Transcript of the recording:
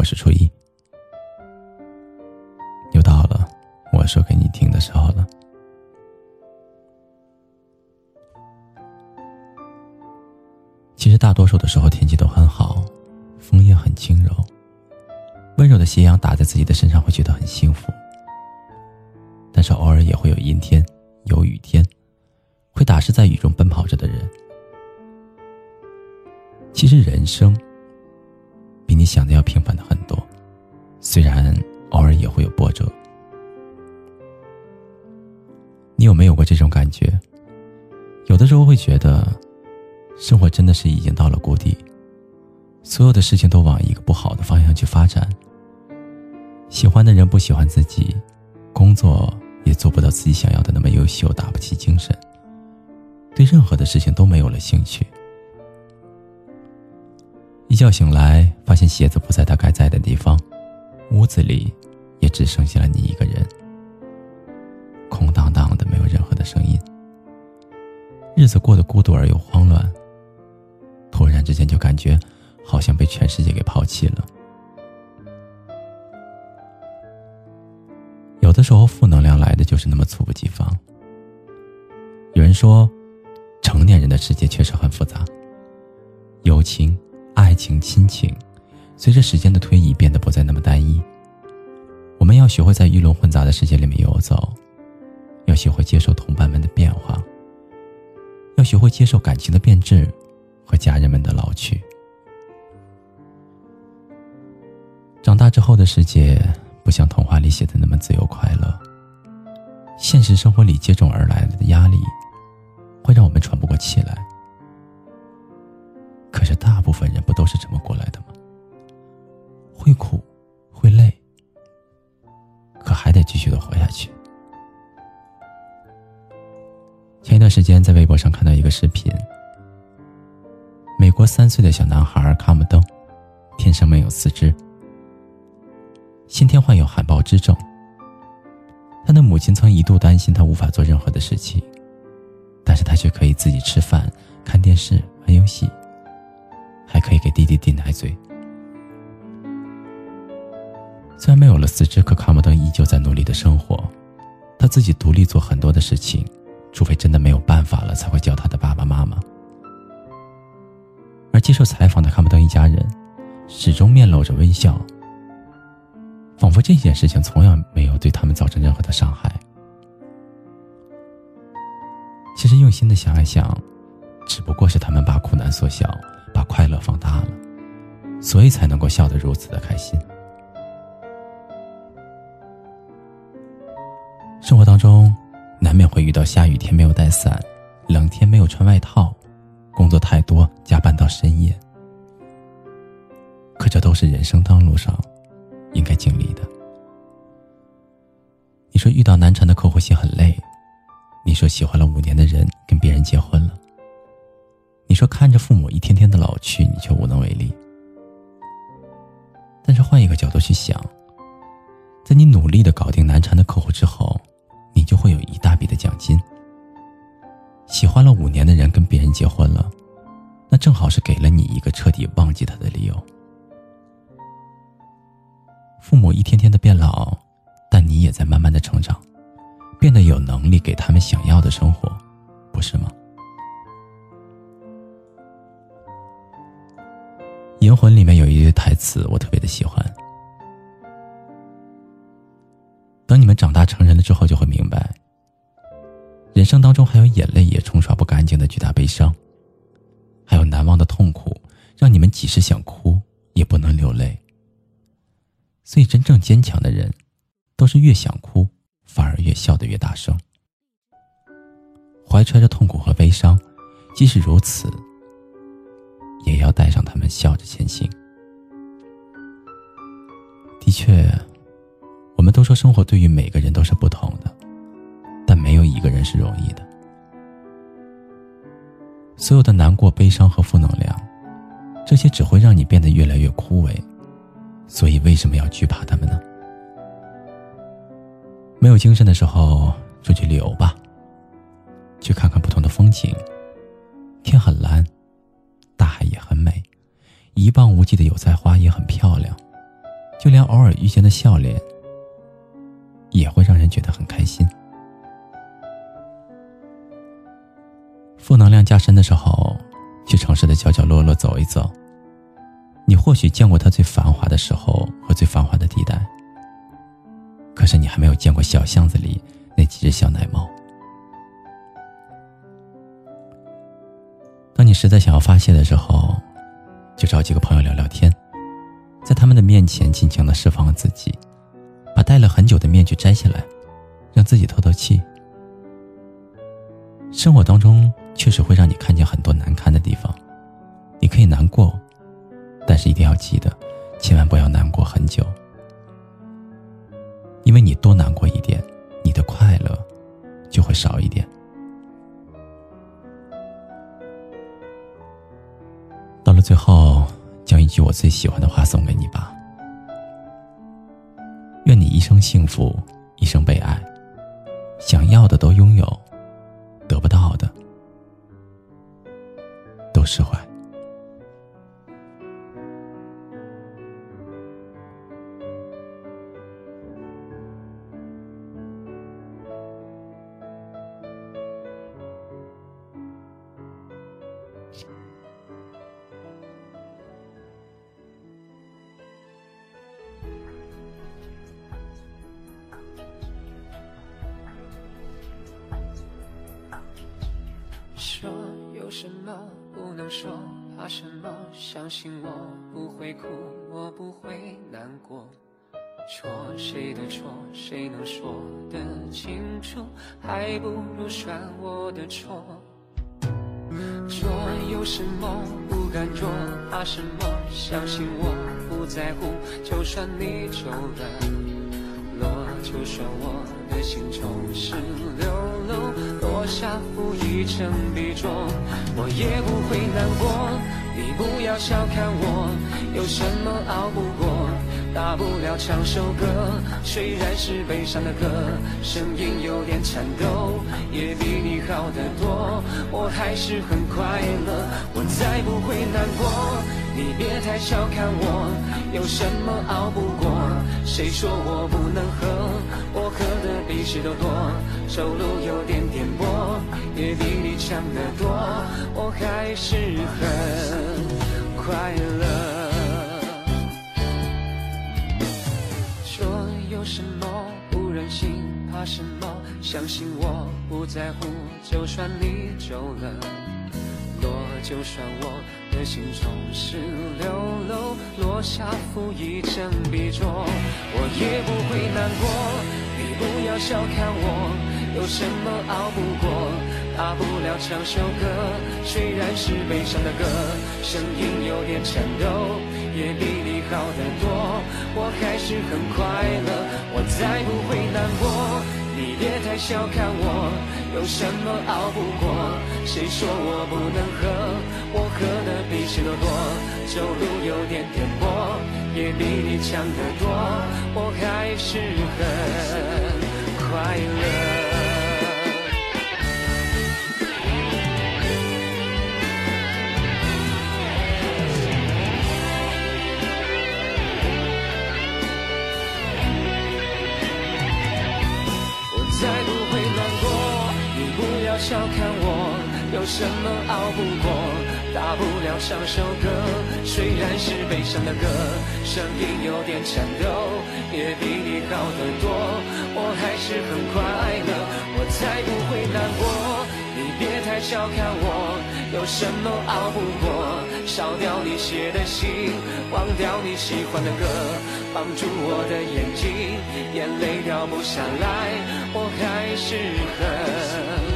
我是初一。又到了我说给你听的时候了。其实大多数的时候天气都很好，风也很轻柔，温柔的斜阳打在自己的身上会觉得很幸福。但是偶尔也会有阴天，有雨天，会打湿在雨中奔跑着的人。其实人生比你想的要平凡的很，虽然偶尔也会有波折。你有没有过这种感觉？有的时候会觉得，生活真的是已经到了谷底，所有的事情都往一个不好的方向去发展。喜欢的人不喜欢自己，工作也做不到自己想要的那么优秀，打不起精神，对任何的事情都没有了兴趣。一觉醒来，发现鞋子不在他该在的地方，屋子里也只剩下了你一个人，空荡荡的，没有任何的声音。日子过得孤独而又慌乱，突然之间就感觉好像被全世界给抛弃了。有的时候，负能量来的就是那么猝不及防。有人说，成年人的世界确实很复杂，友情。爱情、亲情，随着时间的推移变得不再那么单一。我们要学会在鱼龙混杂的世界里面游走，要学会接受同伴们的变化，要学会接受感情的变质和家人们的老去。长大之后的世界不像童话里写的那么自由快乐，现实生活里接踵而来的压力会让我们喘不过气来。可是大部分人不都是这么过来的吗？会苦，会累，可还得继续的活下去。前一段时间在微博上看到一个视频，美国三岁的小男孩卡姆登，天生没有四肢，先天患有海豹肢症。他的母亲曾一度担心他无法做任何的事情，但是他却可以自己吃饭、看电视、玩游戏。还可以给弟弟递奶嘴。虽然没有了四肢，可卡姆登依旧在努力的生活，他自己独立做很多的事情，除非真的没有办法了，才会叫他的爸爸妈妈。而接受采访的卡姆登一家人，始终面露着微笑，仿佛这件事情从来没有对他们造成任何的伤害。其实用心的想一想，只不过是他们把苦难缩小。把快乐放大了，所以才能够笑得如此的开心。生活当中，难免会遇到下雨天没有带伞，冷天没有穿外套，工作太多加班到深夜。可这都是人生道路上应该经历的。你说遇到难缠的客户心很累，你说喜欢了五年的人跟别人结婚了。你说看着父母一天天的老去，你却无能为力。但是换一个角度去想，在你努力的搞定难缠的客户之后，就会有一大笔的奖金。喜欢了五年的人跟别人结婚了，那正好是给了你一个彻底忘记他的理由。父母一天天的变老，但你也在慢慢的成长，变得有能力给他们想要的生活，不是吗？《银魂》里面有一句台词，我特别的喜欢。等你们长大成人了之后，就会明白，人生当中还有眼泪也冲刷不干净的巨大悲伤，还有难忘的痛苦，让你们即使想哭也不能流泪。所以，真正坚强的人，都是越想哭反而越笑得越大声，怀揣着痛苦和悲伤，即使如此。也要带上他们，笑着前行。的确，都说生活对于每个人都是不同的，但没有一个人是容易的。所有的难过、悲伤和负能量，这些只会让你变得越来越枯萎。所以，为什么要惧怕他们呢？没有精神的时候，出去旅游吧，去看看不同的风景。天很蓝。大海也很美一望无际的油菜花也很漂亮，就连偶尔遇见的笑脸，也会让人觉得很开心。负能量加深的时候，去城市的角角落落走一走。你或许见过它最繁华的时候和最繁华的地带，可是你还没有见过小巷子里那几只小奶猫。当你实在想要发泄的时候，就找几个朋友聊聊天，在他们的面前尽情的释放自己，戴了很久的面具摘下来，让自己透透气。生活当中确实会让你看见很多难堪的地方，你可以难过。但是一定要记得，千万不要难过很久，因为你多难过一点，你的快乐就会少一点。到了最后，将一句我最喜欢的话送给你吧：幸福，一生被爱，想要的都拥有，什么不能说，怕什么？相信我不会哭，我不会难过。错谁的错，谁能说得清楚？还不如算我的错。做有什么不敢做，怕什么？相信我不在乎，就算你走了，落，就算我的心总是流，下负一成比重，我也不会难过。你不要小看我，有什么熬不过？大不了唱首歌，虽然是悲伤的歌，声音有点颤抖，也比你好得多。我还是很快乐，我再不会难过。你别太小看我，有什么熬不过？谁说我不能喝？我喝的比谁都多，走路有点颠簸，也比你强得多。我还是很快乐。怕什么？相信我不在乎，就算你走了，落就算我的心总是流露，落下负一层笔重，我也不会难过。你不要小看我，有什么熬不过？大不了唱首歌，虽然是悲伤的歌，声音有点颤抖，也比你好得多。我还是很快乐，我。小看我，有什么熬不过？谁说我不能喝？我喝的比谁都多，走路有点颠簸，也比你强得多。我还是很快乐。有什么熬不过？大不了唱首歌，虽然是悲伤的歌，声音有点颤抖，也比你好得多。我还是很快乐，我才不会难过。你别太小看我，有什么熬不过？烧掉你写的信，忘掉你喜欢的歌，绑住我的眼睛，眼泪掉不下来，我还是很。